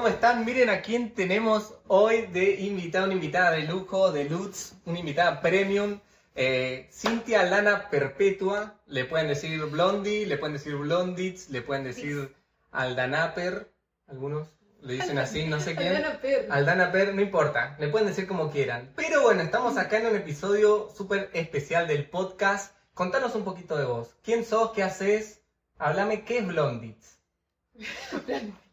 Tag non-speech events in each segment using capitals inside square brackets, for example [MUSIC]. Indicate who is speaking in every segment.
Speaker 1: ¿cómo están? Miren a quién tenemos hoy de invitada, una invitada de lujo, de Lutz, una invitada premium. Eh, Cintia Lana Perpetua, le pueden decir Blondie, le pueden decir Blonditz, le pueden decir Aldanaper, algunos le dicen así, no sé quién.
Speaker 2: Aldana Per.
Speaker 1: Aldana Per, no importa, le pueden decir como quieran. Pero bueno, estamos acá en un episodio súper especial del podcast. Contanos un poquito de vos. ¿Quién sos? ¿Qué haces? Háblame, ¿qué es Blonditz? [LAUGHS]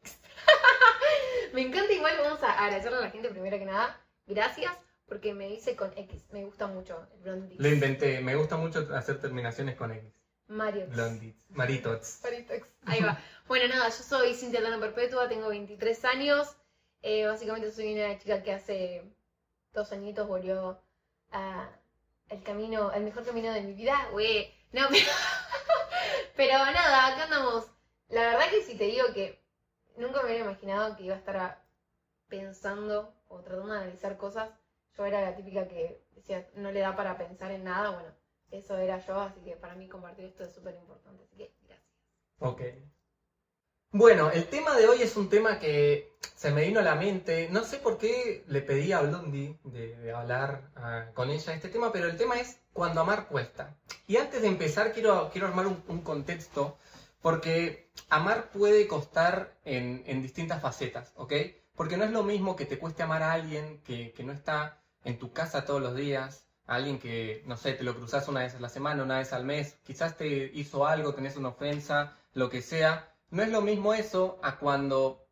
Speaker 2: Me encanta igual, vamos a agradecerle a la gente primero que nada. Gracias porque me dice con X. Me gusta mucho el Blondie.
Speaker 1: Lo inventé, me gusta mucho hacer terminaciones con X.
Speaker 2: Mario.
Speaker 1: Blonditz, Maritots.
Speaker 2: Maritex. Ahí va. Bueno, nada, yo soy Cintia Lana Perpetua, tengo 23 años. Eh, básicamente soy una chica que hace dos añitos volvió a el camino, el mejor camino de mi vida. Güey, no, [LAUGHS] pero, pero nada, acá andamos. La verdad que si te digo que nunca me hubiera imaginado que iba a estar pensando o tratando de analizar cosas. Yo era la típica que decía, no le da para pensar en nada. Bueno, eso era yo, así que para mí compartir esto es súper importante. Así que gracias.
Speaker 1: Ok. Bueno, el tema de hoy es un tema que se me vino a la mente. No sé por qué le pedí a Blondie de, hablar ah, con ella este tema, pero el tema es cuando amar cuesta. Y antes de empezar, quiero, quiero armar un contexto, porque amar puede costar en, en distintas facetas, ¿ok? Porque no es lo mismo que te cueste amar a alguien que, que no está en tu casa todos los días, a alguien que, no sé, te lo cruzas una vez a la semana, una vez al mes, quizás te hizo algo, tenés una ofensa, lo que sea. No es lo mismo eso a cuando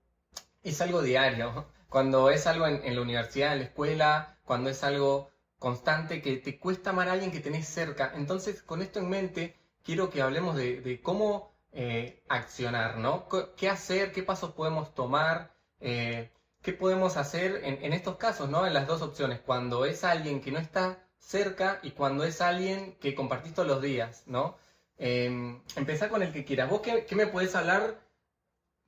Speaker 1: es algo diario, [LAUGHS] cuando es algo en, la universidad, en la escuela, cuando es algo constante que te cuesta amar a alguien que tenés cerca. Entonces, con esto en mente, quiero que hablemos de cómo eh, accionar, ¿no? ¿Qué hacer? ¿Qué pasos podemos tomar? Eh, ¿Qué podemos hacer en, estos casos, ¿no? En las dos opciones, cuando es alguien que no está cerca y cuando es alguien que compartís todos los días, ¿no? Eh, empezá con el que quieras. ¿Vos qué, me podés hablar?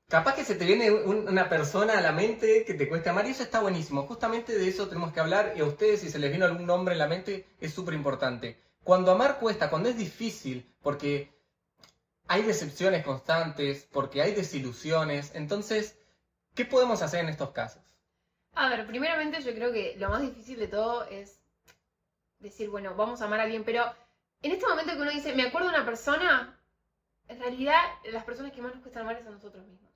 Speaker 1: Capaz que se te viene un- una persona a la mente que te cueste amar y eso está buenísimo. Justamente de eso tenemos que hablar y a ustedes si se les vino algún nombre en la mente es súper importante. Cuando amar cuesta, cuando es difícil, porque hay decepciones constantes, porque hay desilusiones, entonces, ¿qué podemos hacer en estos casos?
Speaker 2: A ver, primeramente yo creo que lo más difícil de todo es decir, bueno, vamos a amar a alguien, pero en este momento que uno dice, me acuerdo de una persona, en realidad las personas que más nos cuesta amar es a nosotros mismos.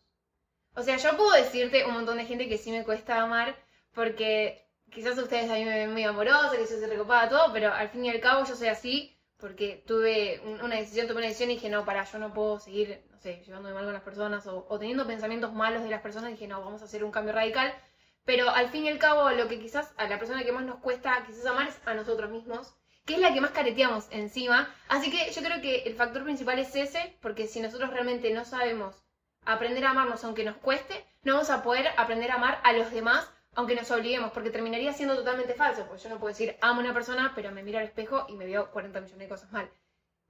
Speaker 2: O sea, yo puedo decirte un montón de gente que sí me cuesta amar, porque quizás ustedes a mí me ven muy amorosa, que yo soy recopada, todo, pero al fin y al cabo yo soy así porque tuve un- una decisión, tomé una decisión y dije, no, para, yo no puedo seguir, no sé, llevándome mal con las personas o, o teniendo pensamientos malos de las personas, dije, no, vamos a hacer un cambio radical. Pero al fin y al cabo, lo que quizás a la persona que más nos cuesta quizás amar es a nosotros mismos, que es la que más careteamos encima. Así que yo creo que el factor principal es ese, porque si nosotros realmente no sabemos aprender a amarnos aunque nos cueste, no vamos a poder aprender a amar a los demás aunque nos obliguemos, porque terminaría siendo totalmente falso, porque yo no puedo decir amo a una persona, pero me miro al espejo y me veo 40 millones de cosas mal.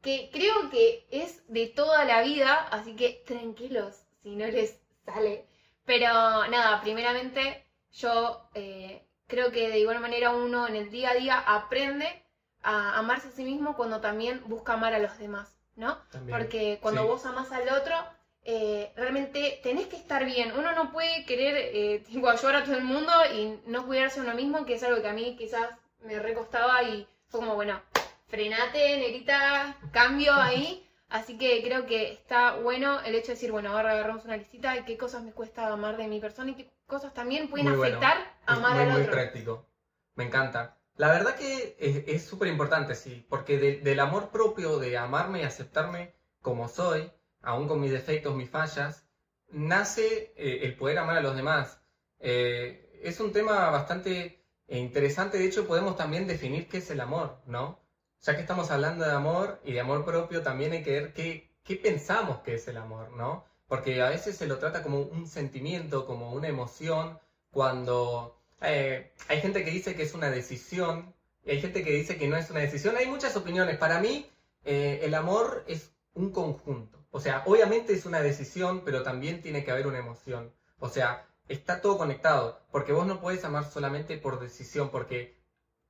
Speaker 2: Que creo que es de toda la vida, así que tranquilos si no les sale. Pero nada, primeramente yo eh, creo que de igual manera uno en el día a día aprende a amarse a sí mismo cuando también busca amar a los demás, ¿no?
Speaker 1: También.
Speaker 2: Porque cuando
Speaker 1: Sí.
Speaker 2: vos amás al otro, eh, realmente tenés que estar bien. Uno no puede querer eh, [LAUGHS] tipo, ayudar a todo el mundo y no cuidarse a uno mismo, que es algo que a mí quizás me recostaba y fue como, bueno, frenate, negrita, cambio [LAUGHS] ahí. Así que creo que está bueno el hecho de decir, bueno, ahora agarramos una listita de qué cosas me cuesta amar de mi persona y qué cosas también pueden
Speaker 1: Muy bueno.
Speaker 2: afectar a amar
Speaker 1: muy,
Speaker 2: al
Speaker 1: muy
Speaker 2: otro.
Speaker 1: práctico. Me encanta. La verdad que es- es súper importante, sí, porque de- del amor propio, de amarme y aceptarme como soy, aún con mis defectos, mis fallas, nace eh, el poder amar a los demás. Eh, es un tema bastante interesante, de hecho podemos también definir qué es el amor, ¿no? Ya que estamos hablando de amor y de amor propio, también hay que ver qué, qué pensamos que es el amor, ¿no? Porque a veces se lo trata como un sentimiento, como una emoción, cuando eh, hay gente que dice que es una decisión y hay gente que dice que no es una decisión. Hay muchas opiniones. Para mí, el amor es un conjunto. O sea, obviamente es una decisión, pero también tiene que haber una emoción. O sea, está todo conectado, porque vos no podés amar solamente por decisión, porque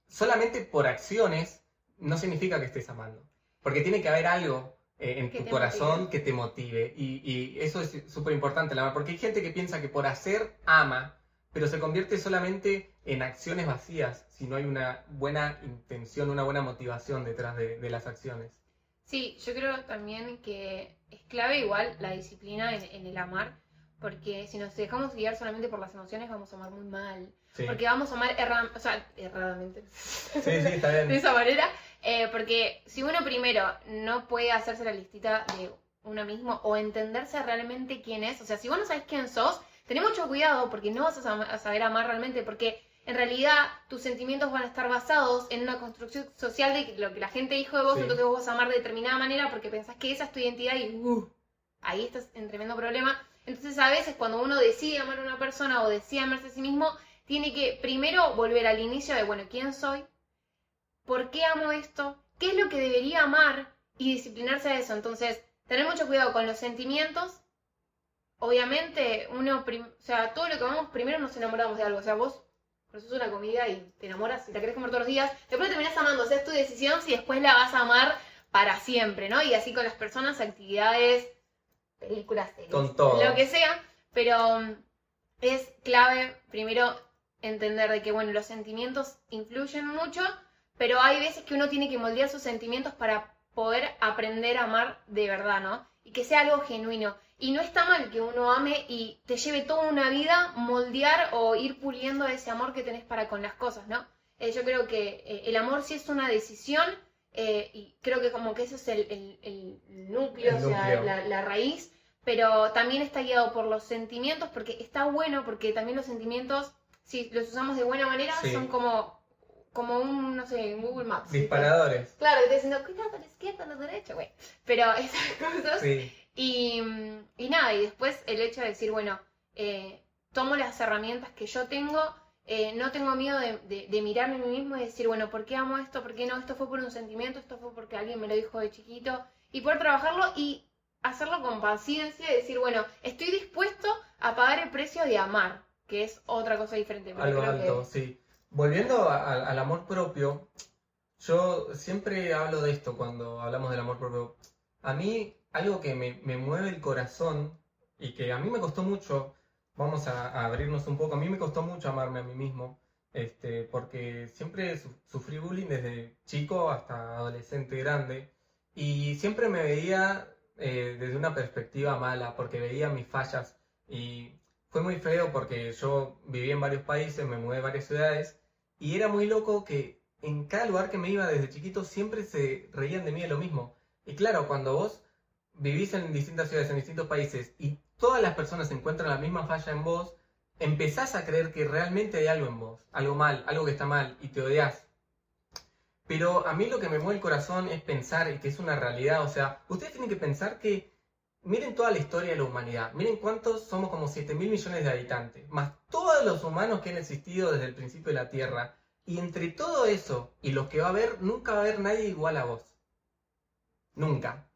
Speaker 1: solamente por acciones no significa que estés amando. Porque tiene que haber algo eh, en tu corazón
Speaker 2: motive.
Speaker 1: que te motive. Y, y eso es súper importante, porque hay gente que piensa que por hacer ama, pero se convierte solamente en acciones vacías si no hay una buena intención, una buena motivación detrás de, de las acciones.
Speaker 2: Sí, yo creo también que es clave igual la disciplina en, en el amar, porque si nos dejamos guiar solamente por las emociones vamos a amar muy mal,
Speaker 1: Sí,
Speaker 2: porque vamos a amar erra- o sea, erradamente.
Speaker 1: sí, sí, está [LAUGHS]
Speaker 2: de
Speaker 1: bien.
Speaker 2: esa manera, eh, porque si uno primero no puede hacerse la listita de uno mismo o entenderse realmente quién es, o sea, si vos no sabes quién sos, ten mucho cuidado porque no vas a saber amar realmente, porque en realidad tus sentimientos van a estar basados en una construcción social de lo que la gente dijo de vos,
Speaker 1: Sí.
Speaker 2: entonces vos vas a amar de determinada manera porque pensás que esa es tu identidad y uh, ahí estás en tremendo problema. Entonces a veces cuando uno decide amar a una persona o decide amarse a sí mismo, tiene que primero volver al inicio de, bueno, ¿quién soy? ¿Por qué amo esto? ¿Qué es lo que debería amar? Y disciplinarse a eso. Entonces, tener mucho cuidado con los sentimientos. Obviamente, uno, o sea, todo lo que amamos, primero nos enamoramos de algo. O sea, vos es una comida y te enamoras y la querés comer todos los días. Después la terminás amando. O sea, es tu decisión si después la vas a amar para siempre, ¿no? Y así con las personas, actividades, películas, series,
Speaker 1: Con todo.
Speaker 2: lo que sea. Pero mm, es clave primero entender de que, bueno, los sentimientos influyen mucho, pero hay veces que uno tiene que moldear sus sentimientos para poder aprender a amar de verdad, ¿no? Y que sea algo genuino. Y no está mal que uno ame y te lleve toda una vida moldear o ir puliendo ese amor que tenés para con las cosas, ¿no? Eh, yo creo que eh, el amor sí es una decisión eh, y creo que como que ese es el, el- el núcleo,
Speaker 1: El
Speaker 2: o sea,
Speaker 1: núcleo.
Speaker 2: la, la raíz, pero también está guiado por los sentimientos porque está bueno porque también los sentimientos, si los usamos de buena manera,
Speaker 1: Sí.
Speaker 2: son como, como un, no sé, un Google Maps.
Speaker 1: Disparadores.
Speaker 2: Claro, te diciendo, cuidado a la izquierda, a la derecha, güey. Pero [LAUGHS] esas cosas.
Speaker 1: Sí,
Speaker 2: Y, mm, y nada, y después el hecho de decir, bueno, eh, tomo las herramientas que yo tengo, eh, no tengo miedo de, de- de mirarme a mí mismo y decir, bueno, ¿por qué amo esto? ¿Por qué no? Esto fue por un sentimiento, esto fue porque alguien me lo dijo de chiquito. Y poder trabajarlo y hacerlo con paciencia y decir, bueno, estoy dispuesto a pagar el precio de amar, que es otra cosa diferente.
Speaker 1: algo
Speaker 2: creo que-
Speaker 1: alto, sí. Volviendo a- a- al amor propio, yo siempre hablo de esto cuando hablamos del amor propio. A mí, algo que me, me mueve el corazón y que a mí me costó mucho, vamos a, abrirnos un poco, a mí me costó mucho amarme a mí mismo, este, porque siempre su- sufrí bullying desde chico hasta adolescente grande y siempre me veía eh, desde una perspectiva mala, porque veía mis fallas y fue muy feo porque yo viví en varios países, me mudé a varias ciudades y era muy loco que en cada lugar que me iba desde chiquito siempre se reían de mí de lo mismo. Y claro, cuando vos vivís en distintas ciudades, en distintos países y todas las personas encuentran la misma falla en vos, empezás a creer que realmente hay algo en vos, algo mal, algo que está mal y te odias. Pero a mí lo que me mueve el corazón es pensar que es una realidad, o sea, ustedes tienen que pensar que Miren toda la historia de la humanidad. Miren cuántos somos como 7 mil millones de habitantes. Más todos los humanos que han existido desde el principio de la Tierra. Y entre todo eso y los que va a haber, nunca va a haber nadie igual a vos. Nunca.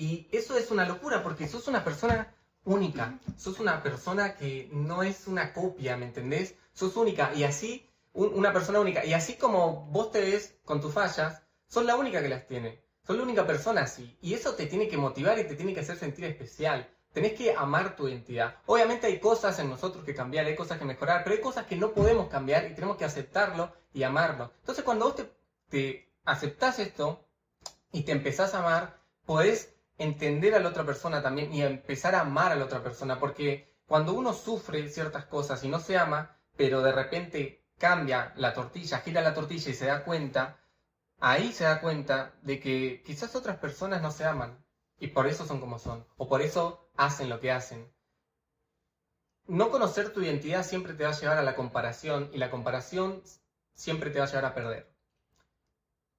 Speaker 1: Y eso es una locura porque sos una persona única. Sos una persona que no es una copia, ¿me entendés? Sos única. Y así, un- una persona única. Y así como vos te ves con tus fallas, sos la única que las tiene. Sos la única persona así. Y eso te tiene que motivar y te tiene que hacer sentir especial. Tenés que amar tu identidad. Obviamente hay cosas en nosotros que cambiar, hay cosas que mejorar, pero hay cosas que no podemos cambiar y tenemos que aceptarlo y amarlo. Entonces cuando vos te, te aceptás esto y te empezás a amar, podés entender a la otra persona también y empezar a amar a la otra persona. Porque cuando uno sufre ciertas cosas y no se ama, pero de repente cambia la tortilla, gira la tortilla y se da cuenta, ahí se da cuenta de que quizás otras personas no se aman y por eso son como son, o por eso hacen lo que hacen. No conocer tu identidad siempre te va a llevar a la comparación y la comparación siempre te va a llevar a perder.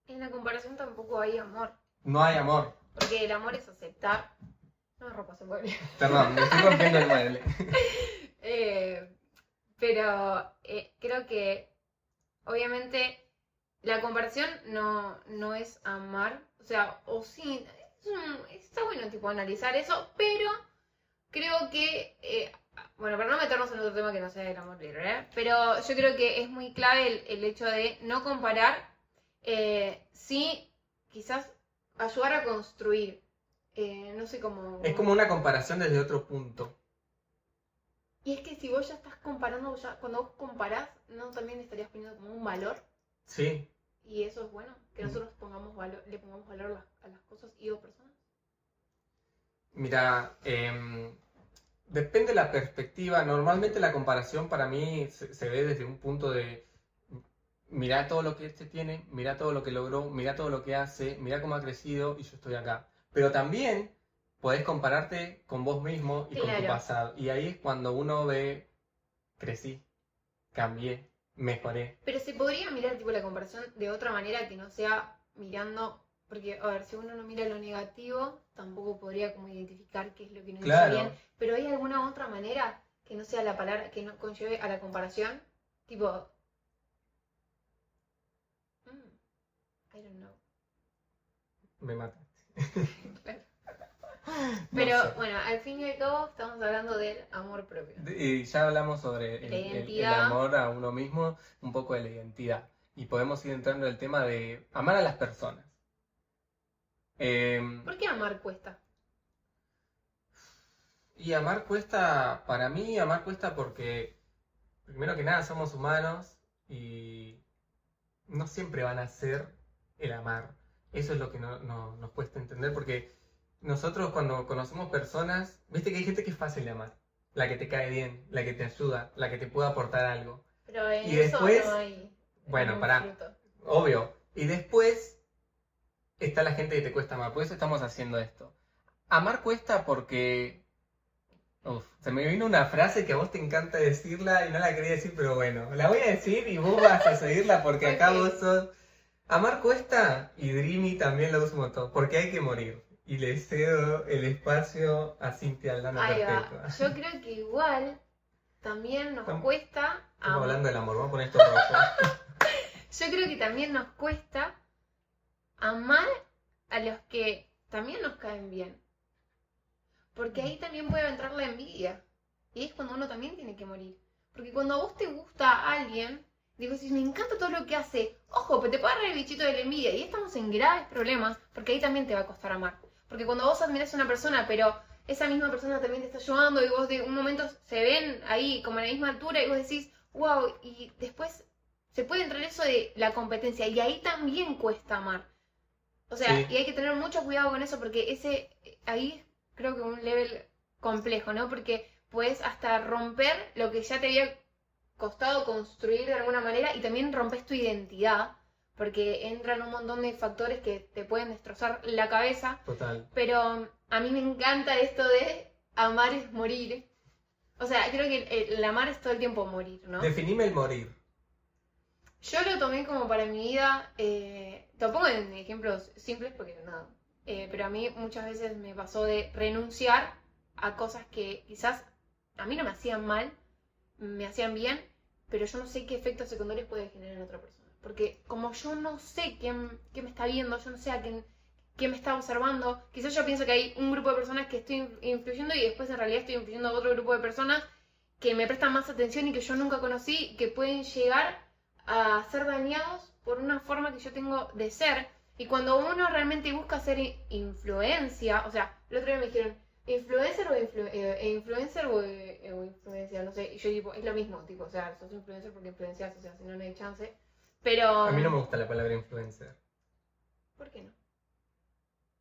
Speaker 2: En la comparación tampoco hay amor,
Speaker 1: No hay amor.
Speaker 2: Porque el amor es aceptar. No, ropa se mueve.
Speaker 1: Perdón, me estoy rompiendo el mueble. [LAUGHS]
Speaker 2: Eh, pero eh, creo que obviamente la comparación no, no es amar, o sea, o sí, es un- está bueno tipo analizar eso, pero creo que, eh, bueno, para no meternos en otro tema que no sea el amor libre, ¿eh? pero yo creo que es muy clave el, el hecho de no comparar, eh, sí, quizás ayudar a construir. Eh, no sé cómo.
Speaker 1: Es como una comparación desde otro punto.
Speaker 2: Y es que si vos ya estás comparando, ya, cuando vos comparás, ¿no también estarías poniendo como un valor?
Speaker 1: Sí,
Speaker 2: Y eso es bueno, que nosotros pongamos valor, le pongamos valor a las, a las cosas y o personas.
Speaker 1: mira, em, depende de la perspectiva. Normalmente la comparación para mí se, se ve desde un punto de mira todo lo que este tiene, mira todo lo que logró, mira todo lo que hace, mira cómo ha crecido y yo estoy acá. Pero también podés compararte con vos mismo y con tu pasado. Y ahí es cuando uno ve, crecí, cambié, mejoré.
Speaker 2: Pero se podría mirar tipo la comparación de otra manera que no sea mirando, porque a ver, si uno no mira lo negativo, tampoco podría como identificar qué es lo que no
Speaker 1: Claro.
Speaker 2: hizo bien. Pero hay alguna otra manera que no sea la palabra, que no conlleve a la comparación, tipo,
Speaker 1: Me mataste. [LAUGHS] No
Speaker 2: Pero
Speaker 1: sé.
Speaker 2: bueno, al fin y al cabo estamos hablando del amor propio.
Speaker 1: Y ya hablamos sobre el, amor a uno mismo, un poco de la identidad. Y podemos ir entrando en el tema de amar a las personas. Em,
Speaker 2: ¿Por qué amar cuesta?
Speaker 1: y amar cuesta, para mí, amar cuesta porque, primero que nada, somos humanos y no siempre van a ser el amar. Eso es lo que no, no- nos cuesta entender porque nosotros cuando conocemos personas, viste que hay gente que es fácil de amar. La que te cae bien, la que te ayuda, la que te puede aportar algo.
Speaker 2: Pero en
Speaker 1: Y
Speaker 2: eso
Speaker 1: después-
Speaker 2: no hay.
Speaker 1: Bueno, pará. Obvio. Y después está la gente que te cuesta amar. Por eso estamos haciendo esto. Amar cuesta porque. Uf, se me vino una frase que a vos te encanta decirla y no la quería decir, pero bueno, la voy a decir y vos vas a seguirla porque acá vos sos. Amar cuesta y Dreamy también lo usa un montón, porque hay que morir. Y le cedo el espacio a Cintia Aldana
Speaker 2: Ahí va.
Speaker 1: Perpetua.
Speaker 2: Yo creo que igual también nos
Speaker 1: Estamos-
Speaker 2: cuesta.
Speaker 1: Estamos
Speaker 2: am-
Speaker 1: hablando del amor, vamos a poner esto rojo. [LAUGHS]
Speaker 2: Yo creo que también nos cuesta amar a los que también nos caen bien. Porque ahí también puede entrar la envidia. Y es cuando uno también tiene que morir. Porque cuando a vos te gusta a alguien, digo, si me encanta todo lo que hace, ojo, pero te puede agarrar el bichito de la envidia. Y estamos en graves problemas, porque ahí también te va a costar amar. Porque cuando vos admiras a una persona, pero esa misma persona también te está ayudando, y vos de un momento se ven ahí como a la misma altura, y vos decís, wow, y después se puede entrar eso de la competencia, y ahí también cuesta amar. O sea,
Speaker 1: Sí.
Speaker 2: y hay que tener mucho cuidado con eso, porque ese, ahí creo que un level complejo, ¿no? Porque puedes hasta romper lo que ya te había costado construir de alguna manera y también rompes tu identidad, porque entran un montón de factores que te pueden destrozar la cabeza,
Speaker 1: Total.
Speaker 2: pero a mí me encanta esto de amar es morir. O sea, creo que el, el amar es todo el tiempo morir, ¿no?
Speaker 1: Definime el morir.
Speaker 2: Yo lo tomé como para mi vida, eh, te lo pongo en ejemplos simples porque nada, eh, pero a mí muchas veces me pasó de renunciar a cosas que quizás a mí no me hacían mal, me hacían bien, pero yo no sé qué efectos secundarios puede generar en otra persona. Porque como yo no sé quién, quién me está viendo, yo no sé a quién, quién me está observando, quizás yo pienso que hay un grupo de personas que estoy influyendo y después en realidad estoy influyendo a otro grupo de personas que me prestan más atención y que yo nunca conocí, que pueden llegar a ser dañados por una forma que yo tengo de ser. Y cuando uno realmente busca i- influencia, o sea, el otro día me dijeron, ¿influencer o, influ- eh, eh, influencer o, eh, o influencia? No sé, y yo tipo, es lo mismo, tipo, o sea, sos influencer porque influencias, o sea, si no, no hay chance. Pero...
Speaker 1: A mí no me gusta la palabra influencer.
Speaker 2: ¿Por qué no?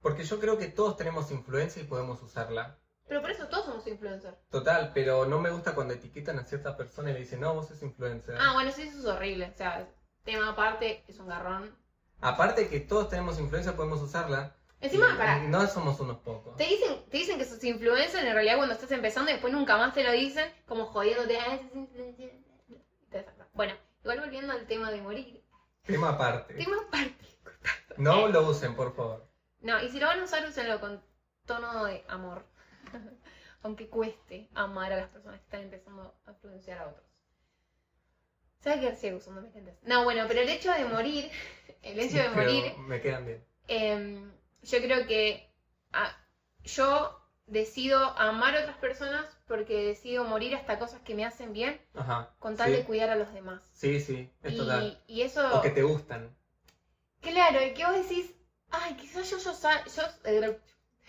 Speaker 1: Porque yo creo que todos tenemos influencia y podemos usarla.
Speaker 2: Pero por eso todos somos influencers.
Speaker 1: Total, pero no me gusta cuando etiquetan a cierta persona y le dicen, no, vos sos influencer.
Speaker 2: Ah, bueno, sí, eso es horrible. O sea, tema aparte, es un garrón.
Speaker 1: Aparte que todos tenemos influencia, podemos usarla.
Speaker 2: Encima, para,
Speaker 1: No somos unos pocos.
Speaker 2: Te dicen, te dicen que sos influencer en realidad cuando estás empezando y después nunca más te lo dicen, como jodiéndote. Bueno, igual volviendo al tema de morir.
Speaker 1: Tema aparte.
Speaker 2: Tema aparte.
Speaker 1: No lo usen, por favor.
Speaker 2: No, y si lo van a usar, úsenlo con tono de amor. [LAUGHS] Aunque cueste amar a las personas que están empezando a influenciar a otros. ¿Sabes qué ciego usando mis lentes? No, bueno, pero el hecho de morir, [LAUGHS] el hecho de
Speaker 1: Pero
Speaker 2: morir
Speaker 1: Me quedan bien.
Speaker 2: Em, yo creo que ah, yo decido amar a otras personas porque decido morir hasta cosas que me hacen bien
Speaker 1: Ajá.
Speaker 2: con tal
Speaker 1: sí.
Speaker 2: de cuidar a los demás.
Speaker 1: Sí, sí, es
Speaker 2: Y,
Speaker 1: total.
Speaker 2: y eso,
Speaker 1: O que te gustan.
Speaker 2: claro, y que vos decís, ay, quizás yo, yo, yo eh,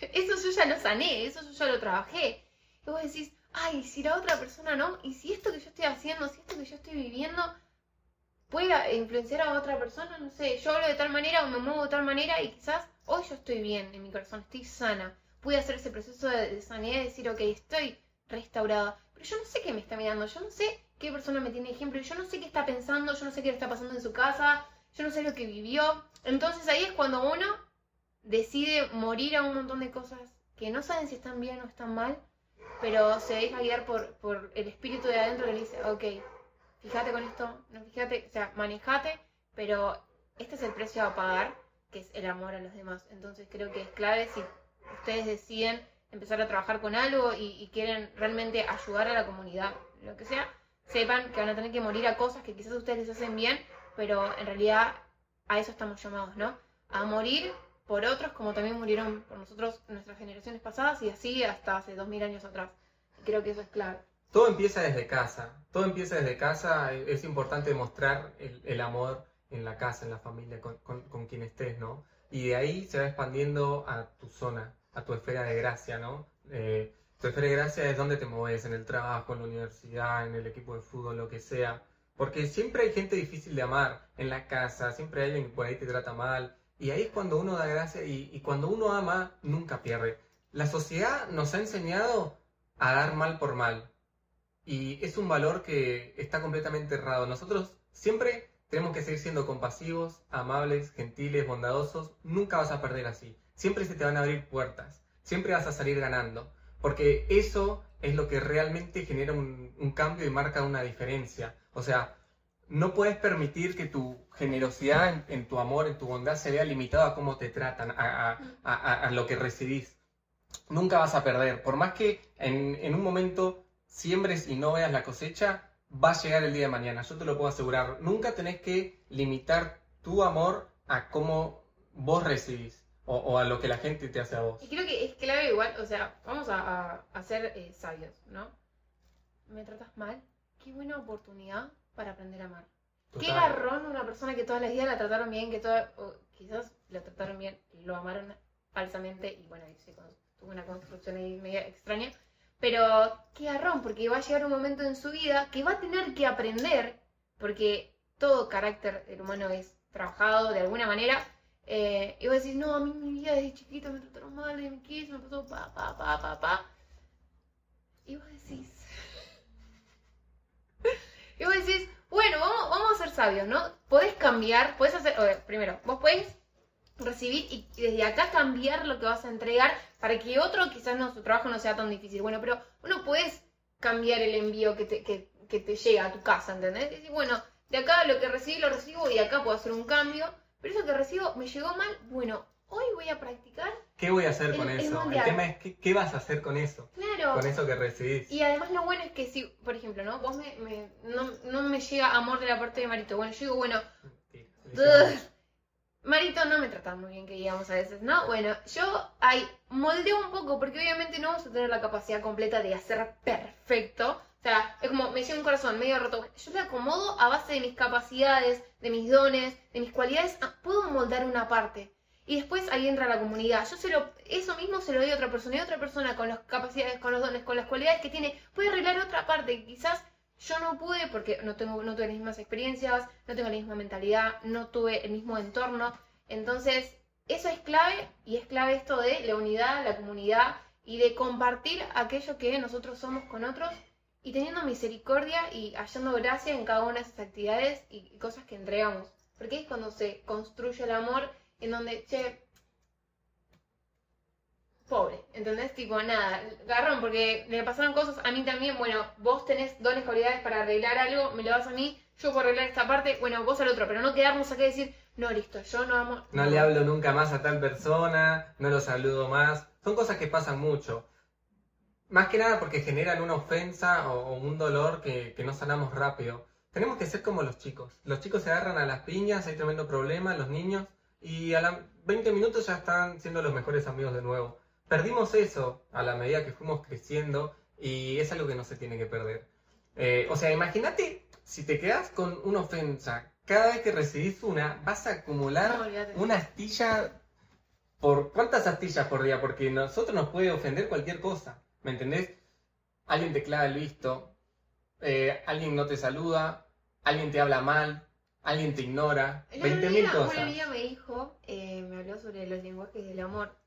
Speaker 2: [LAUGHS] eso yo ya lo sané, eso yo ya lo trabajé. Y vos decís, ay, si la otra persona no, y si esto que yo estoy haciendo, si esto que yo estoy viviendo puede influenciar a otra persona, no sé, yo hablo de tal manera o me muevo de tal manera y quizás hoy yo estoy bien en mi corazón, estoy sana, pude hacer ese proceso de, sanidad y decir, ok, estoy restaurada, pero yo no sé qué me está mirando, yo no sé qué persona me tiene ejemplo, yo no sé qué está pensando, yo no sé qué le está pasando en su casa, yo no sé lo que vivió, entonces ahí es cuando uno decide morir a un montón de cosas que no saben si están bien o están mal, pero se deja guiar por, por el espíritu de adentro que le dice, ok, fíjate con esto, no fíjate, o sea, manejate, pero este es el precio a pagar, que es el amor a los demás. Entonces creo que es clave si ustedes deciden empezar a trabajar con algo y, quieren realmente ayudar a la comunidad, lo que sea, sepan que van a tener que morir a cosas que quizás ustedes les hacen bien, pero en realidad a eso estamos llamados, ¿no? A morir por otros como también murieron por nosotros nuestras generaciones pasadas y así hasta hace dos mil años atrás. Creo que eso es clave.
Speaker 1: Todo empieza desde casa. Todo empieza desde casa. Es importante mostrar el amor en la casa, en la familia, con, con- quien estés, ¿no? Y de ahí se va expandiendo a tu zona, a tu esfera de gracia, ¿no? Eh, tu esfera de gracia es donde te mueves, en el trabajo, en la universidad, en el equipo de fútbol, lo que sea. Porque siempre hay gente difícil de amar en la casa, siempre hay alguien que por ahí te trata mal. Y ahí es cuando uno da gracia y, y cuando uno ama, nunca pierde. La sociedad nos ha enseñado a dar mal por mal. Y es un valor que está completamente errado. Nosotros siempre tenemos que seguir siendo compasivos, amables, gentiles, bondadosos. Nunca vas a perder así. Siempre se te van a abrir puertas. Siempre vas a salir ganando. Porque eso es lo que realmente genera un, cambio y marca una diferencia. O sea, no puedes permitir que tu generosidad en, tu amor, en tu bondad, se vea limitada a cómo te tratan, a- a- a lo que recibís. Nunca vas a perder. Por más que en, en un momento siembres y no veas la cosecha, va a llegar el día de mañana. Yo te lo puedo asegurar. Nunca tenés que limitar tu amor a cómo vos recibís o, o a lo que la gente te hace a vos.
Speaker 2: Y creo que es clave igual, o sea, vamos a, a- a ser eh, sabios, ¿no? ¿Me tratas mal? Qué buena oportunidad para aprender a amar. Qué garrón una persona que todas las días la trataron bien, que toda, o quizás la trataron bien, lo amaron falsamente y bueno, tuvo una construcción ahí media extraña. Pero qué garrón, porque va a llegar un momento en su vida que va a tener que aprender, porque todo carácter del humano es trabajado de alguna manera. eh, y vos decís, no, a mí mi vida desde chiquita me trataron mal, mi kids me pasó pa, pa, pa, pa, pa. Y vos decís, [LAUGHS] y vos decís, bueno, vamos, vamos a ser sabios, ¿no? Podés cambiar, podés hacer, a ver, primero, vos podés recibir y desde acá cambiar lo que vas a entregar para que otro quizás no, su trabajo no sea tan difícil. Bueno, pero uno puedes cambiar el envío que te, que, que te llega a tu casa, ¿entendés? Decir, bueno, de acá lo que recibí lo recibo y de acá puedo hacer un cambio, pero eso que recibo me llegó mal, bueno, hoy voy a practicar,
Speaker 1: ¿Qué voy a hacer con
Speaker 2: El-
Speaker 1: eso? El tema es ¿qué, qué vas a hacer con eso?
Speaker 2: claro.
Speaker 1: Con eso que recibís.
Speaker 2: Y además lo bueno es que si, por ejemplo, ¿no? Vos me, me- no, no me llega amor de la parte de Marito. Bueno, yo digo, bueno, [LAUGHS] Marito no me trata muy bien, que digamos a veces, ¿no? Bueno, yo ahí moldeo un poco, porque obviamente no vamos a tener la capacidad completa de hacer perfecto. O sea, es como, me llega un corazón medio roto. Yo le acomodo a base de mis capacidades, de mis dones, de mis cualidades. ah, Puedo moldar una parte. Y después ahí entra la comunidad. Yo se lo, eso mismo se lo doy a otra persona. Y otra persona con las capacidades, con los dones, con las cualidades que tiene, puede arreglar otra parte. Quizás yo no pude porque no tengo, no tuve las mismas experiencias, no tengo la misma mentalidad, no tuve el mismo entorno. Entonces, eso es clave y es clave esto de la unidad, la comunidad y de compartir aquello que nosotros somos con otros y teniendo misericordia y hallando gracia en cada una de esas actividades y cosas que entregamos. Porque es cuando se construye el amor en donde, che, pobre, ¿entendés? Tipo, nada, garrón, porque le pasaron cosas a mí también, bueno, vos tenés dones, cualidades para arreglar algo, me lo das a mí, yo puedo arreglar esta parte, bueno, vos al otro, pero no quedarnos acá y decir, no, listo, yo no amo...
Speaker 1: No le hablo nunca más a tal persona, no lo saludo más. Son cosas que pasan mucho. Más que nada porque generan una ofensa o, un dolor que, que no sanamos rápido. Tenemos que ser como los chicos. Los chicos se agarran a las piñas, hay tremendo problema, los niños, y a los 20 minutos ya están siendo los mejores amigos de nuevo. Perdimos eso a la medida que fuimos creciendo y es algo que no se tiene que perder. Eh, o sea, imagínate si te quedas con una ofensa. Cada vez que recibís una, vas a acumular
Speaker 2: No,
Speaker 1: una astilla ¿Por cuántas astillas por día? Porque nosotros nos puede ofender cualquier cosa, ¿me entendés? Alguien te clava el visto, eh, alguien no te saluda, alguien te habla mal, alguien te ignora,
Speaker 2: El otro
Speaker 1: 20.000
Speaker 2: día,
Speaker 1: cosas.
Speaker 2: Amiga me dijo, eh, me habló sobre los lenguajes del amor.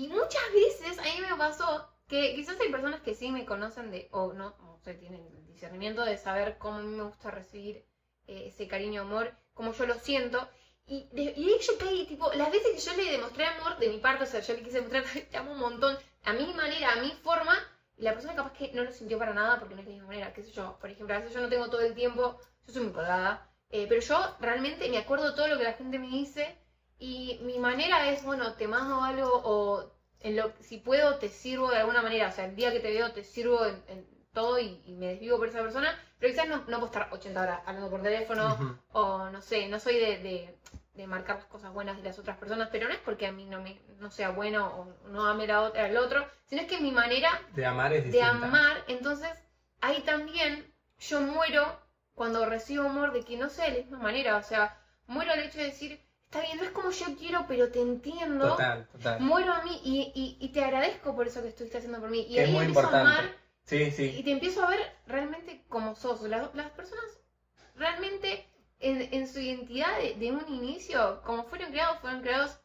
Speaker 2: Y muchas veces a mí me pasó que quizás hay personas que sí me conocen de, o no, o sea, tienen el discernimiento de saber cómo a mí me gusta recibir eh, ese cariño, amor, cómo yo lo siento. Y, de- y ahí yo caí, tipo, las veces que yo le demostré amor de mi parte, o sea, yo le quise mostrar, [LAUGHS] te amo un montón, a mi manera, a mi forma, la persona capaz que no lo sintió para nada porque no es de la misma manera, qué sé yo. Por ejemplo, a veces yo no tengo todo el tiempo, yo soy muy colgada, eh, pero yo realmente me acuerdo todo lo que la gente me dice y mi manera es, bueno, te mando algo o en lo, si puedo te sirvo de alguna manera. O sea, el día que te veo te sirvo en, en todo y, y me desvivo por esa persona, pero quizás no, no puedo estar 80 horas hablando por teléfono o no sé, no soy de, de, de marcar las cosas buenas de las otras personas, pero no es porque a mí no, me, no sea bueno o no ame la otra, al otro, sino es que mi manera
Speaker 1: De amar es
Speaker 2: de
Speaker 1: distinta.
Speaker 2: amar, entonces ahí también yo muero cuando recibo amor de que no sea de la misma manera, o sea, muero al hecho de decir, está bien, no es como yo quiero, pero te entiendo,
Speaker 1: Total, total.
Speaker 2: muero a mí y, y, y te agradezco por eso que estuviste haciendo por mí, y
Speaker 1: es
Speaker 2: ahí
Speaker 1: muy
Speaker 2: empiezo a amar
Speaker 1: Sí,
Speaker 2: y
Speaker 1: sí.
Speaker 2: te empiezo a ver realmente como sos, las, las personas realmente en, en su identidad de, de un inicio, como fueron creados, fueron creados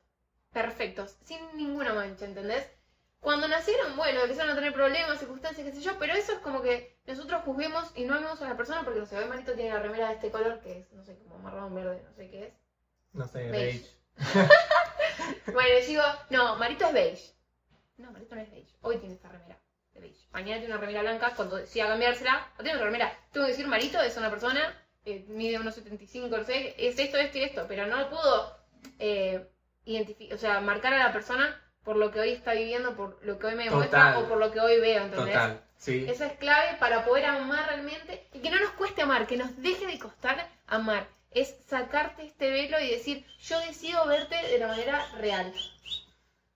Speaker 2: perfectos, sin ninguna mancha, ¿entendés? Cuando nacieron, bueno, empezaron a tener problemas, circunstancias, qué sé yo, pero eso es como que nosotros juzguemos y no amemos a la persona porque, no sé, hoy Marito tiene la remera de este color que es, no sé, como marrón, verde, no sé qué es.
Speaker 1: No sé,
Speaker 2: Beige.
Speaker 1: beige. [LAUGHS]
Speaker 2: Bueno, yo digo, no, Marito es beige. No, Marito no es beige. Hoy tiene esta remera de beige. Mañana tiene una remera blanca, cuando decida cambiársela, no tiene otra remera. Tengo que decir, Marito es una persona, eh, mide unos 75, no sé, es esto, esto y esto, pero no puedo eh, identificar, o sea, marcar a la persona por lo que hoy está viviendo, por lo que hoy me demuestra
Speaker 1: Total.
Speaker 2: o por lo que hoy veo, ¿entendés?
Speaker 1: Total, sí.
Speaker 2: Esa es clave para poder amar realmente y que no nos cueste amar, que nos deje de costar amar. Es sacarte este velo y decir, yo decido verte de la manera real.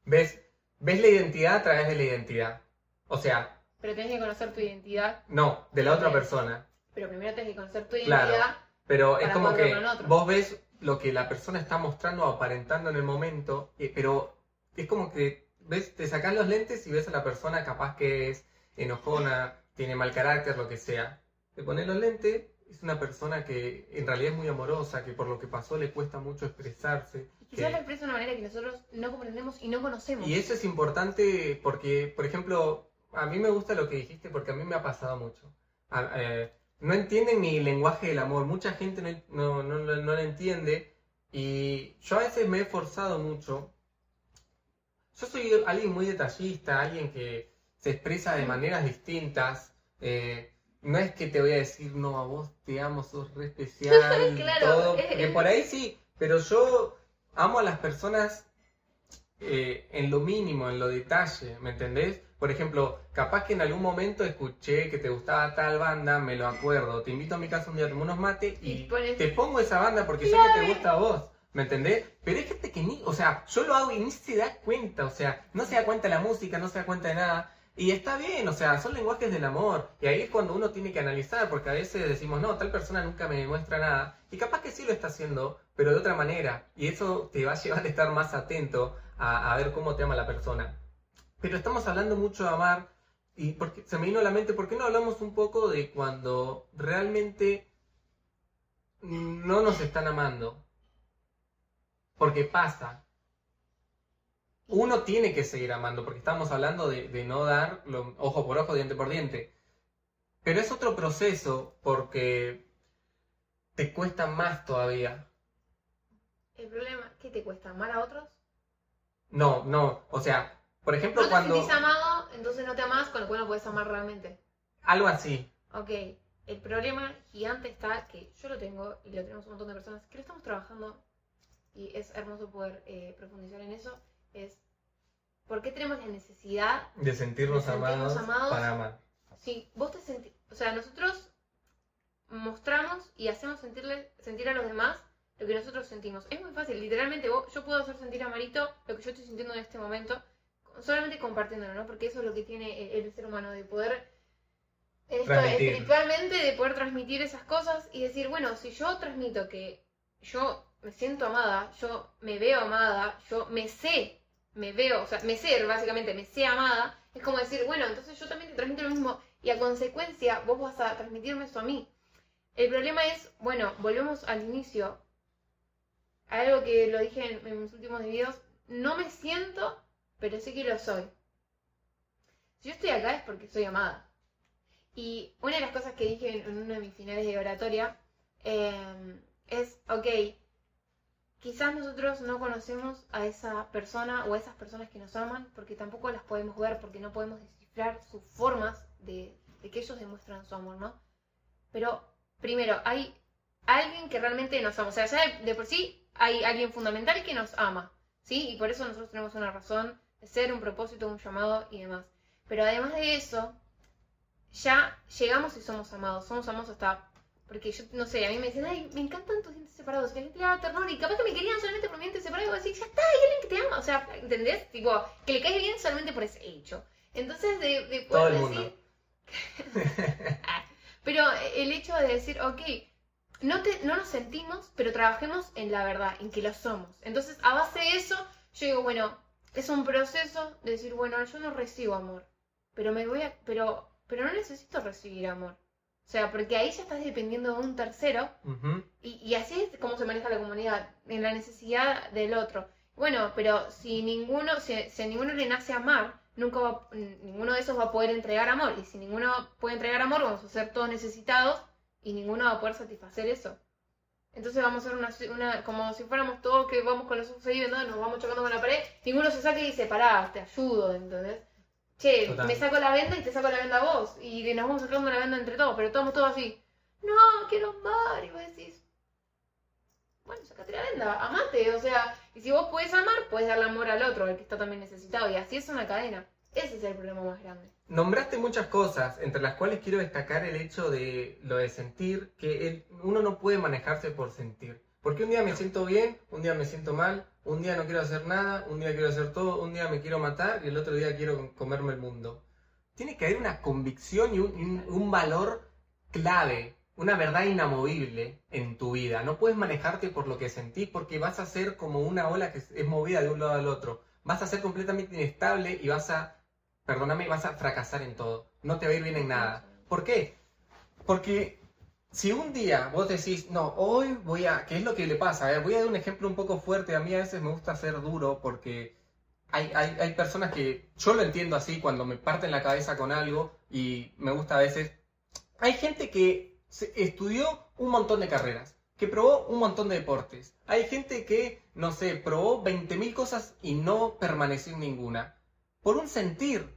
Speaker 1: ¿Ves? ¿Ves la identidad a través de la identidad? O sea,
Speaker 2: Pero tenés que conocer tu identidad.
Speaker 1: no, de la otra persona.
Speaker 2: Pero primero tenés que conocer tu
Speaker 1: Claro.
Speaker 2: identidad.
Speaker 1: Pero es como que vos ves lo que la persona está mostrando o aparentando en el momento, pero es como que ves, te sacas los lentes y ves a la persona capaz que es enojona, tiene mal carácter, lo que sea. Te pones los lentes, es una persona que en realidad es muy amorosa, que por lo que pasó le cuesta mucho expresarse.
Speaker 2: Quizás lo expresa de una manera que nosotros no comprendemos y no conocemos.
Speaker 1: Y eso es importante porque, por ejemplo, a mí me gusta lo que dijiste porque a mí me ha pasado mucho. A- eh, no entienden mi lenguaje del amor, mucha gente no, no, no, lo- no lo entiende y yo a veces me he forzado mucho. Yo soy alguien muy detallista, alguien que se expresa de maneras distintas. eh, no es que te voy a decir, no, a vos te amo, sos re especial, [LAUGHS]
Speaker 2: Claro,
Speaker 1: todo,
Speaker 2: es-
Speaker 1: porque
Speaker 2: es-
Speaker 1: por ahí sí, pero yo amo a las personas eh, en lo mínimo, en lo detalle, ¿me entendés? Por ejemplo, capaz que en algún momento escuché que te gustaba tal banda, me lo acuerdo, te invito a mi casa un día a tomar unos mates y,
Speaker 2: Y pones-
Speaker 1: te pongo esa banda porque sé que te gusta a vos, ¿me entendés? Pero hay gente que ni, o sea, yo lo hago y ni se da cuenta, o sea, no se da cuenta de la música, no se da cuenta de nada. Y está bien, o sea, son lenguajes del amor. Y ahí es cuando uno tiene que analizar, porque a veces decimos, no, tal persona nunca me demuestra nada. Y capaz que sí lo está haciendo, pero de otra manera. Y eso te va a llevar a estar más atento a, a ver cómo te ama la persona. Pero estamos hablando mucho de amar. Y porque, se me vino a la mente, ¿por qué no hablamos un poco de cuando realmente no nos están amando? Porque pasa. Uno tiene que seguir amando, porque estamos hablando de, de no dar lo- ojo por ojo, diente por diente. Pero es otro proceso porque te cuesta más todavía.
Speaker 2: El problema, ¿qué te cuesta? ¿Amar a otros?
Speaker 1: No, no, o sea, por ejemplo,
Speaker 2: No te
Speaker 1: cuando...
Speaker 2: amado, entonces no te amás, con lo cual no puedes amar realmente.
Speaker 1: Algo así.
Speaker 2: Ok, el problema gigante está que yo lo tengo y lo tenemos un montón de personas que lo estamos trabajando y es hermoso poder eh, profundizar en eso. Es ¿por qué tenemos la necesidad?
Speaker 1: De sentirnos,
Speaker 2: De sentirnos
Speaker 1: amados,
Speaker 2: amados.
Speaker 1: para amar.
Speaker 2: Si vos te sentís, o sea, nosotros mostramos y hacemos sentirle, sentir a los demás lo que nosotros sentimos. Es muy fácil, literalmente vos, yo puedo hacer sentir a Marito lo que yo estoy sintiendo en este momento, solamente compartiéndolo, ¿no? Porque eso es lo que tiene el, el ser humano, de poder esto,
Speaker 1: Transmitir.
Speaker 2: espiritualmente, de poder transmitir esas cosas y decir, bueno, si yo transmito que yo me siento amada, yo me veo amada, yo me sé me veo, o sea, me sé, básicamente, me sé amada, es como decir, bueno, entonces yo también te transmito lo mismo y a consecuencia vos vas a transmitirme eso a mí. El problema es, bueno, volvemos al inicio, algo que lo dije en, mis últimos videos, no me siento, pero sé que lo soy. Si yo estoy acá es porque soy amada. Y una de las cosas que dije en, en uno de mis finales de oratoria eh, es, ok, quizás nosotros no conocemos a esa persona o a esas personas que nos aman porque tampoco las podemos ver, porque no podemos descifrar sus formas de, que ellos demuestran su amor, ¿no? Pero primero, hay alguien que realmente nos ama, o sea, ya de, de por sí hay alguien fundamental que nos ama, ¿sí? Y por eso nosotros tenemos una razón de ser, un propósito, un llamado y demás. Pero además de eso, ya llegamos y somos amados, somos amados hasta porque yo, no sé, a mí me decían, ay, me encantan tus dientes separados, que la gente le daba ternura, y capaz que me querían solamente por mis dientes separados, y vos decís, ya está, hay alguien que te ama, o sea, ¿entendés? Tipo, que le caes bien solamente por ese hecho. Entonces, de, de
Speaker 1: Todo
Speaker 2: poder
Speaker 1: el
Speaker 2: decir...
Speaker 1: mundo. [LAUGHS]
Speaker 2: Ah, pero el hecho de decir, ok, no, te, no nos sentimos, pero trabajemos en la verdad, en que lo somos. Entonces, a base de eso, yo digo, bueno, es un proceso de decir, bueno, yo no recibo amor, pero me voy a, pero, pero no necesito recibir amor. O sea, porque ahí ya estás dependiendo de un tercero y, y así es como se maneja la comunidad, en la necesidad del otro. Bueno, pero si ninguno, si, si a ninguno le nace amar, nunca va, ninguno de esos va a poder entregar amor. Y si ninguno puede entregar amor, vamos a ser todos necesitados y ninguno va a poder satisfacer eso. Entonces vamos a ser una, una- como si fuéramos todos que vamos con los ojos ahí, ¿no? nos vamos chocando con la pared, ninguno se saca y dice, pará, te ayudo, ¿entendés? Che,
Speaker 1: Total.
Speaker 2: me saco la venda y te saco la venda a vos. Y nos vamos sacando la venda entre todos, pero estamos todos así. No, quiero amar. Y vos decís, bueno, sacate la venda, amate. O sea, y si vos puedes amar, puedes darle amor al otro, al que está también necesitado. Y así es una cadena. Ese es el problema más grande.
Speaker 1: Nombraste muchas cosas, entre las cuales quiero destacar el hecho de lo de sentir, que el- uno no puede manejarse por sentir. Porque un día me siento bien, un día me siento mal, un día no quiero hacer nada, un día quiero hacer todo, un día me quiero matar y el otro día quiero comerme el mundo. Tiene que haber una convicción y un, valor clave, una verdad inamovible en tu vida. No puedes manejarte por lo que sentís porque vas a ser como una ola que es movida de un lado al otro. Vas a ser completamente inestable y vas a perdóname, vas a fracasar en todo. No te va a ir bien en nada. ¿Por qué? Porque si un día vos decís, no, hoy voy a, ¿qué es lo que le pasa? Voy a dar un ejemplo un poco fuerte. A mí a veces me gusta ser duro porque hay, hay, hay personas que yo lo entiendo así cuando me parten la cabeza con algo y me gusta a veces. Hay gente que se- estudió un montón de carreras, que probó un montón de deportes. Hay gente que, no sé, probó 20.000 cosas y no permaneció en ninguna. Por un sentir.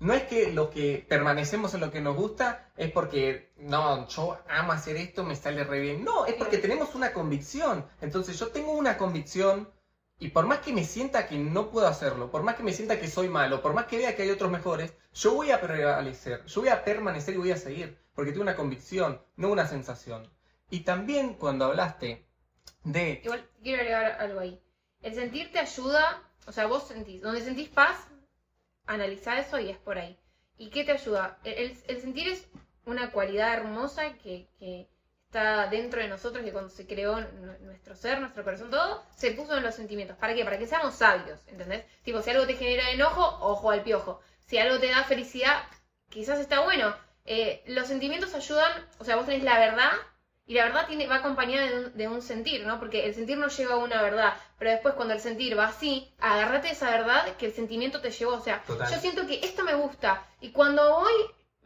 Speaker 1: No es que lo que permanecemos en lo que nos gusta es porque, no, yo amo hacer esto, me sale re bien. No, es porque tenemos una convicción. Entonces yo tengo una convicción y por más que me sienta que no puedo hacerlo, por más que me sienta que soy malo, por más que vea que hay otros mejores, yo voy a prevalecer, yo voy a permanecer y voy a seguir, porque tengo una convicción, no una sensación. Y también cuando hablaste de...
Speaker 2: Igual quiero agregar algo ahí. El sentir te ayuda, o sea, vos sentís, donde sentís paz, analizá eso y es por ahí. ¿Y qué te ayuda? El, el- sentir es una cualidad hermosa que, que está dentro de nosotros, que cuando se creó nu- nuestro ser, nuestro corazón, todo, se puso en los sentimientos. ¿Para qué? Para que seamos sabios, ¿entendés? Tipo, si algo te genera enojo, ojo al piojo. Si algo te da felicidad, quizás está bueno. Eh, los sentimientos ayudan, o sea, vos tenés la verdad y la verdad tiene, va acompañada de un, de un sentir, ¿no? Porque el sentir no lleva a una verdad, pero después cuando el sentir va así, agarrate esa verdad que el sentimiento te llevó. O sea,
Speaker 1: Total.
Speaker 2: yo siento que esto me gusta y cuando voy,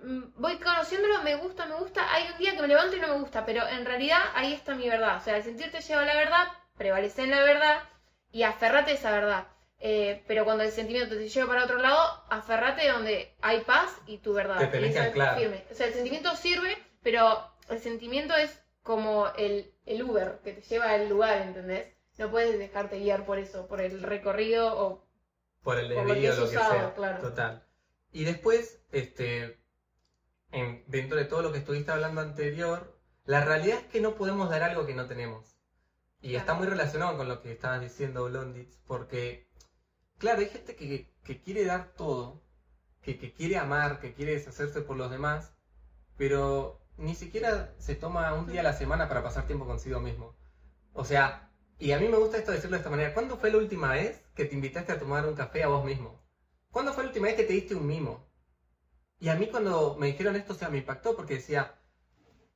Speaker 2: mm, voy conociéndolo, me gusta, me gusta, hay un día que me levanto y no me gusta, pero en realidad ahí está mi verdad. O sea, el sentir te lleva a la verdad, prevalece en la verdad y aferrate a esa verdad. Eh, pero cuando el sentimiento te lleva para otro lado, aferrate donde hay paz y tu verdad.
Speaker 1: Te tenés que anclar.
Speaker 2: firme. O sea, el sentimiento sirve, pero el sentimiento es como el, el Uber que te lleva al lugar, ¿entendés? No puedes dejarte guiar por eso, por el recorrido o
Speaker 1: por el
Speaker 2: lo que
Speaker 1: lo sea.
Speaker 2: claro.
Speaker 1: Total. Y después, este, en- dentro de todo lo que estuviste hablando anterior, la realidad es que no podemos dar algo que no tenemos. Y
Speaker 2: Claro.
Speaker 1: está muy relacionado con lo que estabas diciendo, Blonditz, porque, claro, hay gente que, que quiere dar todo, que, que quiere amar, que quiere deshacerse por los demás, pero ni siquiera se toma un día a la semana para pasar tiempo consigo mismo. O sea, Y a mí me gusta esto decirlo de esta manera. ¿Cuándo fue la última vez que te invitaste a tomar un café a vos mismo? ¿Cuándo fue la última vez que te diste un mimo? Y a mí cuando me dijeron esto, o sea, me impactó porque decía,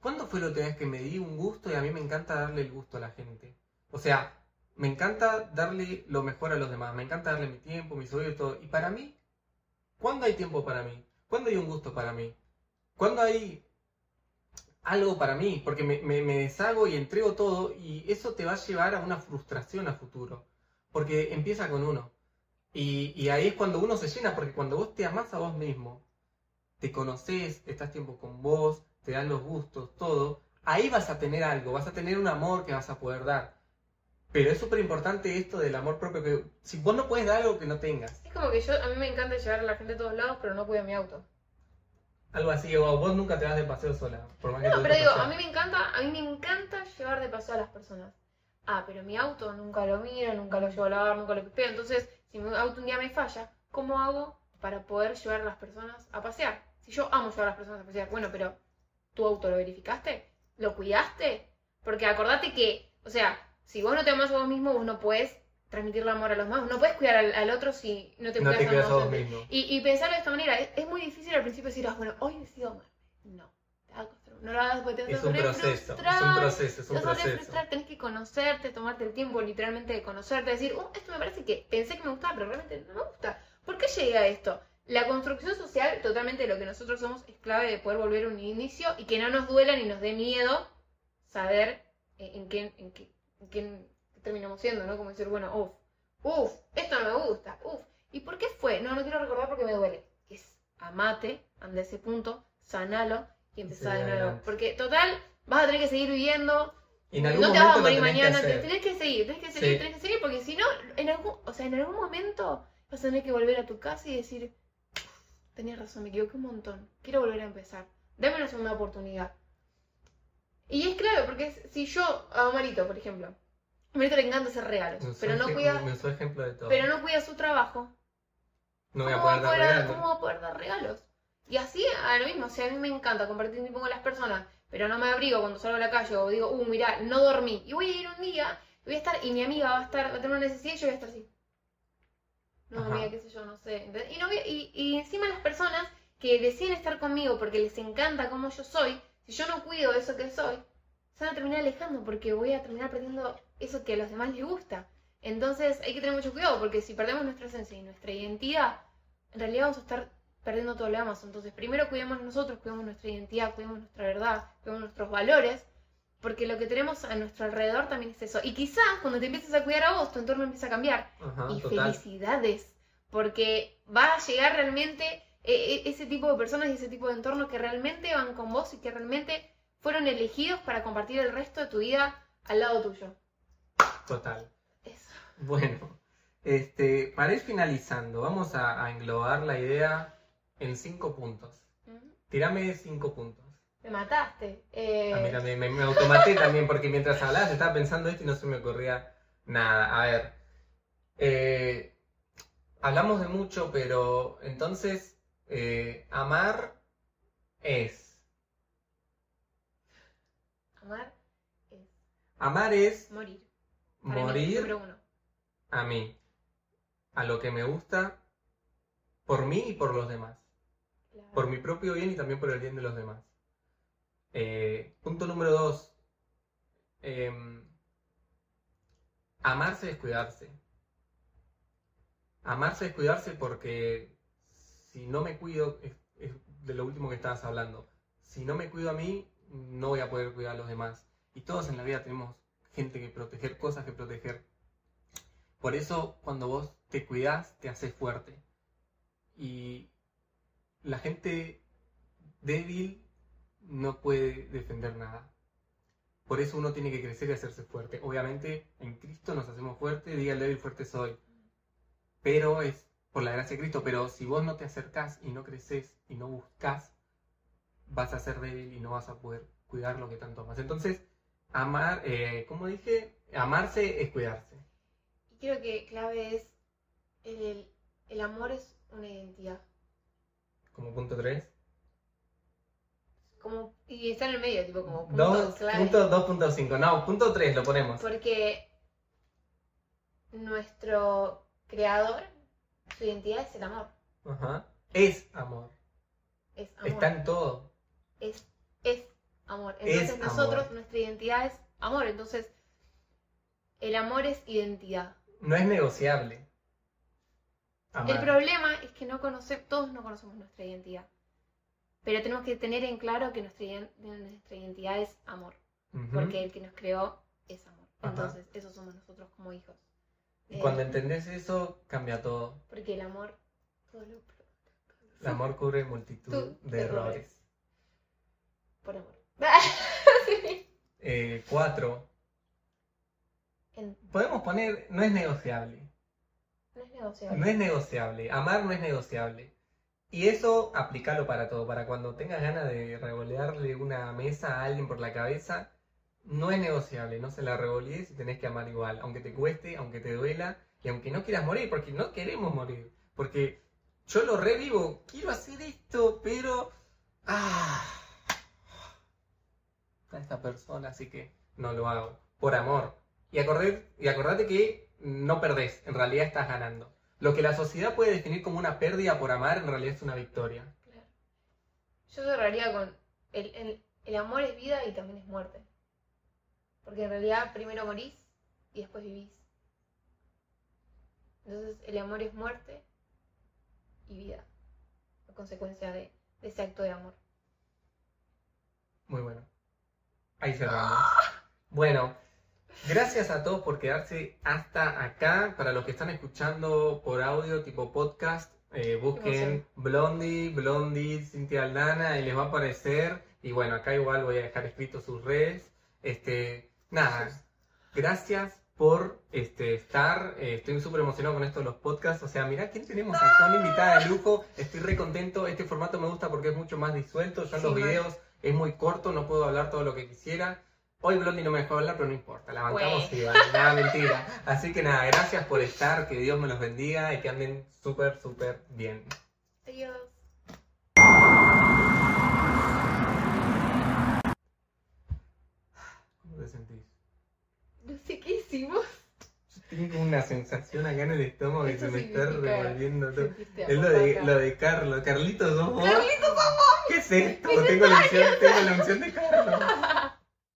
Speaker 1: ¿cuándo fue la última vez que me di un gusto y a mí me encanta darle el gusto a la gente? O sea, me encanta darle lo mejor a los demás, me encanta darle mi tiempo, mi sueño y todo. Y para mí, ¿cuándo hay tiempo para mí? ¿Cuándo hay un gusto para mí? ¿Cuándo hay algo para mí? Porque me, me, deshago y entrego todo y eso te va a llevar a una frustración a futuro. Porque empieza con uno. Y, ahí es cuando uno se llena, porque cuando vos te amás a vos mismo, te conoces, estás tiempo con vos, te dan los gustos, todo, ahí vas a tener algo, vas a tener un amor que vas a poder dar. Pero es súper importante esto del amor propio, que si vos no puedes dar algo que no tengas,
Speaker 2: Es como que yo, a mí me encanta llevar a la gente a todos lados, pero no cuido mi auto.
Speaker 1: Algo así, o vos nunca te vas de paseo sola. Por más que
Speaker 2: No,
Speaker 1: te
Speaker 2: pero digo, a mí me encanta, a mí me encanta llevar de paseo a las personas. Ah, pero mi auto nunca lo miro, nunca lo llevo a lavar, nunca lo pipeo. Entonces, si mi auto un día me falla, ¿cómo hago para poder llevar a las personas a pasear? Si yo amo llevar a las personas a pasear, bueno, pero ¿tu auto lo verificaste? ¿Lo cuidaste? Porque acordate que, o sea, si vos no te amás a vos mismo, vos no puedes transmitirle amor a los demás, no puedes cuidar al, al otro si no te
Speaker 1: no
Speaker 2: cuidas
Speaker 1: te
Speaker 2: a
Speaker 1: cuidas a
Speaker 2: vos mismo. Y, y pensarlo de esta manera, es, es muy difícil al principio decir, ah, bueno, hoy decido amarme. No, te va a costar. No lo hagas porque te vas
Speaker 1: Es
Speaker 2: a
Speaker 1: un
Speaker 2: re
Speaker 1: proceso, es un proceso, es un proceso.
Speaker 2: tenés que conocerte, tomarte el tiempo literalmente de conocerte, decir, oh, esto me parece que pensé que me gustaba, pero realmente no me gusta. ¿Por qué llegué a esto? La construcción social, totalmente lo que nosotros somos, es clave de poder volver a un inicio y que no nos duela ni nos dé miedo saber eh, en qué, en qué, en qué terminamos siendo, ¿no? Como decir, bueno, uff, uff, esto no me gusta, uff. ¿Y por qué fue? No, no quiero recordar porque me duele. Es amate, anda a ese punto, sanalo y empezá
Speaker 1: Sí,
Speaker 2: de nuevo. porque total, vas a tener que seguir viviendo,
Speaker 1: Y en algún
Speaker 2: no te vas a morir
Speaker 1: que
Speaker 2: mañana,
Speaker 1: hacer.
Speaker 2: tenés que seguir, tenés que seguir,
Speaker 1: Sí.
Speaker 2: tenés que seguir, porque si no, en algún, o sea, en algún momento vas a tener que volver a tu casa y decir, tenías razón, me equivoqué un montón, quiero volver a empezar, dame una segunda oportunidad. Y es claro, porque si yo, a Marito, por ejemplo, a Marito le encanta hacer regalos, pero no cuida,
Speaker 1: me usó ejemplo de todo.
Speaker 2: pero no cuida su trabajo,
Speaker 1: no voy a
Speaker 2: ¿Cómo va
Speaker 1: poder
Speaker 2: a
Speaker 1: dar regalos.
Speaker 2: ¿Cómo va a poder dar regalos? Y así a lo mismo, o sea, a mí me encanta compartir tiempo con las personas, pero no me abrigo cuando salgo a la calle o digo, uh, mirá, no dormí. Y voy a ir un día, y voy a estar, y mi amiga va a estar, va a tener una necesidad y yo voy a estar así. No,
Speaker 1: Ajá.
Speaker 2: amiga, qué sé yo, no sé. Y, no y, y encima las personas que deciden estar conmigo porque les encanta cómo yo soy, si yo no cuido eso que soy, se van a terminar alejando porque voy a terminar perdiendo eso que a los demás les gusta. Entonces hay que tener mucho cuidado porque si perdemos nuestra esencia y nuestra identidad, en realidad vamos a estar perdiendo todo lo demás. Entonces, primero cuidemos nosotros, cuidemos nuestra identidad, cuidemos nuestra verdad, cuidemos nuestros valores, porque lo que tenemos a nuestro alrededor también es eso. Y quizás cuando te empieces a cuidar a vos, tu entorno empieza a cambiar.
Speaker 1: Ajá,
Speaker 2: y
Speaker 1: total.
Speaker 2: felicidades, porque va a llegar realmente eh, eh, ese tipo de personas y ese tipo de entornos que realmente van con vos y que realmente fueron elegidos para compartir el resto de tu vida al lado tuyo.
Speaker 1: Total.
Speaker 2: Eso.
Speaker 1: Bueno, este, para ir finalizando, vamos a, a englobar la idea en cinco puntos.
Speaker 2: Ujú.
Speaker 1: Tirame cinco puntos.
Speaker 2: Me mataste. Eh,
Speaker 1: A mí también me, me automaté [LAUGHS] también porque mientras hablabas estaba pensando esto y no se me ocurría nada. A ver, eh, hablamos de mucho, pero entonces eh, amar es.
Speaker 2: Amar es
Speaker 1: Amar es
Speaker 2: morir. Para
Speaker 1: morir
Speaker 2: uno.
Speaker 1: a mí, a lo que me gusta, por mí y por los demás.
Speaker 2: Claro.
Speaker 1: Por mi propio bien y también por el bien de los demás. Eh, punto número dos. em, amarse es cuidarse. Amarse es cuidarse porque si no me cuido, es, es de lo último que estabas hablando. Si no me cuido a mí, no voy a poder cuidar a los demás. Y todos en la vida tenemos gente que proteger, cosas que proteger. Por eso cuando vos te cuidás, te haces fuerte. Y la gente débil no puede defender nada. Por eso uno tiene que crecer y hacerse fuerte. Obviamente en Cristo nos hacemos fuertes, diga el débil fuerte soy. Pero es por la gracia de Cristo. Pero si vos no te acercás y no creces y no buscas, vas a ser débil y no vas a poder cuidar lo que tanto amas. Entonces, amar, eh, como dije, amarse es cuidarse.
Speaker 2: Y creo que clave es el, el, el amor es una identidad.
Speaker 1: Como punto 3.
Speaker 2: Como, y está en el medio, tipo como. Punto
Speaker 1: 2.5. No, punto 3 lo ponemos.
Speaker 2: Porque nuestro creador, su identidad es el amor.
Speaker 1: Ajá. Es amor.
Speaker 2: Es amor.
Speaker 1: Está en todo.
Speaker 2: Es, es amor.
Speaker 1: Es
Speaker 2: Entonces
Speaker 1: amor.
Speaker 2: nosotros, nuestra identidad es amor. Entonces, el amor es identidad.
Speaker 1: No es negociable. Amar.
Speaker 2: El problema es que no conocemos, todos no conocemos nuestra identidad. Pero tenemos que tener en claro que nuestra, iden- nuestra identidad es amor. Porque el que nos creó es amor.
Speaker 1: Ajá.
Speaker 2: Entonces, eso somos nosotros como hijos.
Speaker 1: Y cuando
Speaker 2: Eh,
Speaker 1: entendés eso, cambia todo.
Speaker 2: Porque el amor, todo lo
Speaker 1: El amor cubre multitud
Speaker 2: Tú,
Speaker 1: de errores.
Speaker 2: por amor. [LAUGHS]
Speaker 1: Eh, cuatro. Podemos poner, no es negociable.
Speaker 2: no es negociable.
Speaker 1: No es negociable. Amar no es negociable. Y eso aplícalo para todo. Para cuando tengas ganas de revolearle una mesa a alguien por la cabeza, no es negociable. No se la revolees y tenés que amar igual. Aunque te cueste, aunque te duela y aunque no quieras morir, porque no queremos morir. Porque yo lo revivo. Quiero hacer esto, pero. Ah. A esta persona, así que no lo hago. Por amor. Y, acordé, y acordate que no perdés, en realidad estás ganando. Lo que la sociedad puede definir como una pérdida por amar, en realidad es una victoria.
Speaker 2: Claro. Yo cerraría con el, el- el amor es vida y también es muerte. Porque en realidad primero morís y después vivís. Entonces el amor es muerte y vida. A consecuencia de, de ese acto de amor.
Speaker 1: Muy bueno. Ahí cerramos. Bueno, gracias a todos por quedarse hasta acá. Para los que están escuchando por audio, tipo podcast, eh, busquen. Blondie, Blondie, Cintia Aldana y les va a aparecer. Y bueno, acá igual voy a dejar escrito sus redes. Este, nada, gracias por este, estar. Eh, estoy súper emocionado con esto de los podcasts. O sea, mirá quién tenemos acá, una invitada de lujo. Estoy re contento. Este formato me gusta porque es mucho más disuelto. Yo en
Speaker 2: Sí,
Speaker 1: los videos es muy corto, no puedo hablar todo lo que quisiera. Hoy Blondie no me dejó hablar, pero no importa, la bancamos y vale, nada, mentira. Así que nada, gracias por estar, que Dios me los bendiga y que anden súper, súper bien.
Speaker 2: Adiós.
Speaker 1: ¿Cómo te sentís?
Speaker 2: No sé qué hicimos.
Speaker 1: Tengo una sensación acá en el estómago que se me está revolviendo todo. Es lo de, lo de Carlos. Carlitos, ¿sos vos?
Speaker 2: Carlitos,
Speaker 1: ¿Qué es esto? Tengo la unción, tengo la unción de Carlos. [LAUGHS]